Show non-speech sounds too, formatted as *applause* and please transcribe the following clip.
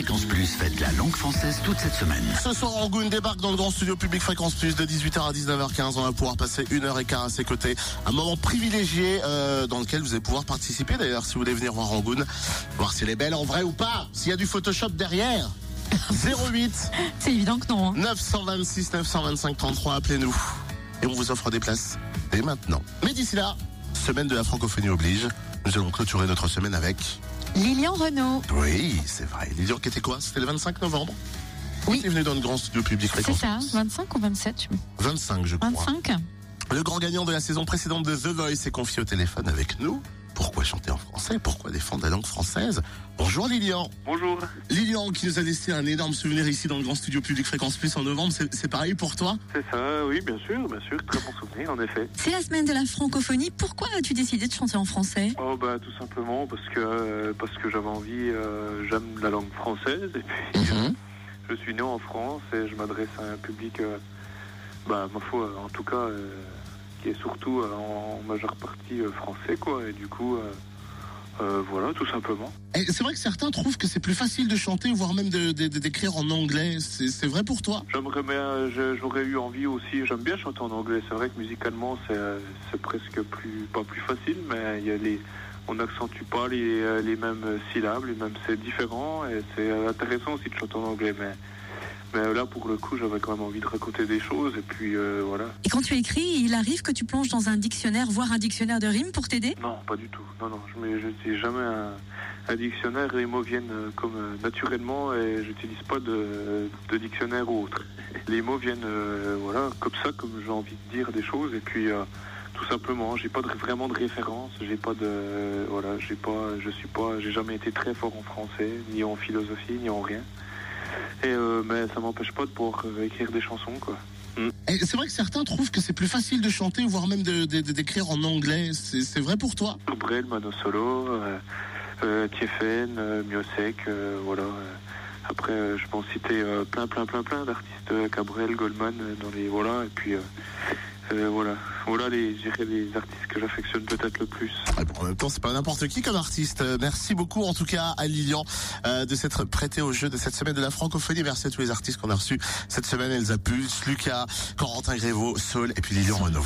Fréquence Plus fête la langue française toute cette semaine. Ce soir, Rangoon débarque dans le grand studio public Fréquence Plus de 18h à 19h15. On va pouvoir passer une heure et quart à ses côtés. Un moment privilégié euh, dans lequel vous allez pouvoir participer. D'ailleurs, si vous voulez venir voir Rangoon, voir si elle est belle en vrai ou pas, s'il y a du Photoshop derrière. *laughs* 08 C'est évident que non. hein. 926 925 33, appelez-nous. Et on vous offre des places dès maintenant. Mais d'ici là, semaine de la francophonie oblige. Nous allons clôturer notre semaine avec... Lilian Renault. Oui, c'est vrai. Lilian qui était quoi? C'était le 25 novembre? Oui. Il est venu dans le grand studio public C'est ça, Plus. 25 ou 27 je- 25, je crois. 25 Le grand gagnant de la saison précédente de The Voice est confié au téléphone avec nous. Pourquoi chanter en français? Pourquoi défendre la langue française? Bonjour Lilian. Bonjour. Lilian qui nous a laissé un énorme souvenir ici dans le grand studio public Fréquence Plus en novembre. C'est pareil pour toi? C'est ça, oui, bien sûr, bien sûr. Très bon souvenir, en effet. C'est la semaine de la francophonie. Pourquoi as-tu décidé de chanter en français? Oh, bah, tout simplement parce que, euh, parce que j'avais envie, euh, j'aime la langue française, et puis Mhm. je suis né en France et je m'adresse à un public, euh, bah, ma foi, en tout cas, euh, qui est surtout euh, en majeure partie euh, français, quoi, et du coup, euh, voilà, tout simplement. C'est vrai que certains trouvent que c'est plus facile de chanter, voire même d'écrire en anglais. C'est vrai pour toi? J'aimerais j'aurais eu envie aussi, j'aime bien chanter en anglais, c'est vrai que musicalement c'est presque plus, pas plus facile, mais il y a les, on n'accentue pas les, les mêmes syllabes, les mêmes, c'est différent et c'est intéressant aussi de chanter en anglais, mais, mais là pour le coup j'avais quand même envie de raconter des choses et puis euh, voilà. Et quand tu écris, il arrive que tu plonges dans un dictionnaire, voire un dictionnaire de rimes pour t'aider? Non, pas du tout, non, non, je n'utilise jamais un, un dictionnaire, les mots viennent euh, comme euh, naturellement et j'utilise pas de, de dictionnaire ou autre. *laughs* Les mots viennent euh, voilà comme ça, comme j'ai envie de dire des choses et puis tout simplement, j'ai pas de, vraiment de référence, j'ai pas de voilà, j'ai pas, je suis pas, j'ai jamais été très fort en français, ni en philosophie, ni en rien. Et euh, mais ça m'empêche pas de pouvoir euh, écrire des chansons quoi. C'est vrai que certains trouvent que c'est plus facile de chanter, voire même de- de- de- d'écrire en anglais. C'est vrai pour toi? Brel, Mano Solo, euh, euh, Tiefen, euh, Miosek, voilà. Après, je peux en citer plein, plein, plein, plein d'artistes, Cabrel, Goldman, dans les voilà. Et puis euh, voilà, voilà les, les artistes que j'affectionne peut-être le plus. Ah bon, en même temps, c'est pas n'importe qui comme artiste. Euh, Merci beaucoup, en tout cas, à Lilian, euh, de s'être prêté au jeu de cette semaine de la francophonie. Merci à tous les artistes qu'on a reçus cette semaine. Elsa Pulse, Lucas, Corentin Grévaux, Saul et puis Lilian Renaud.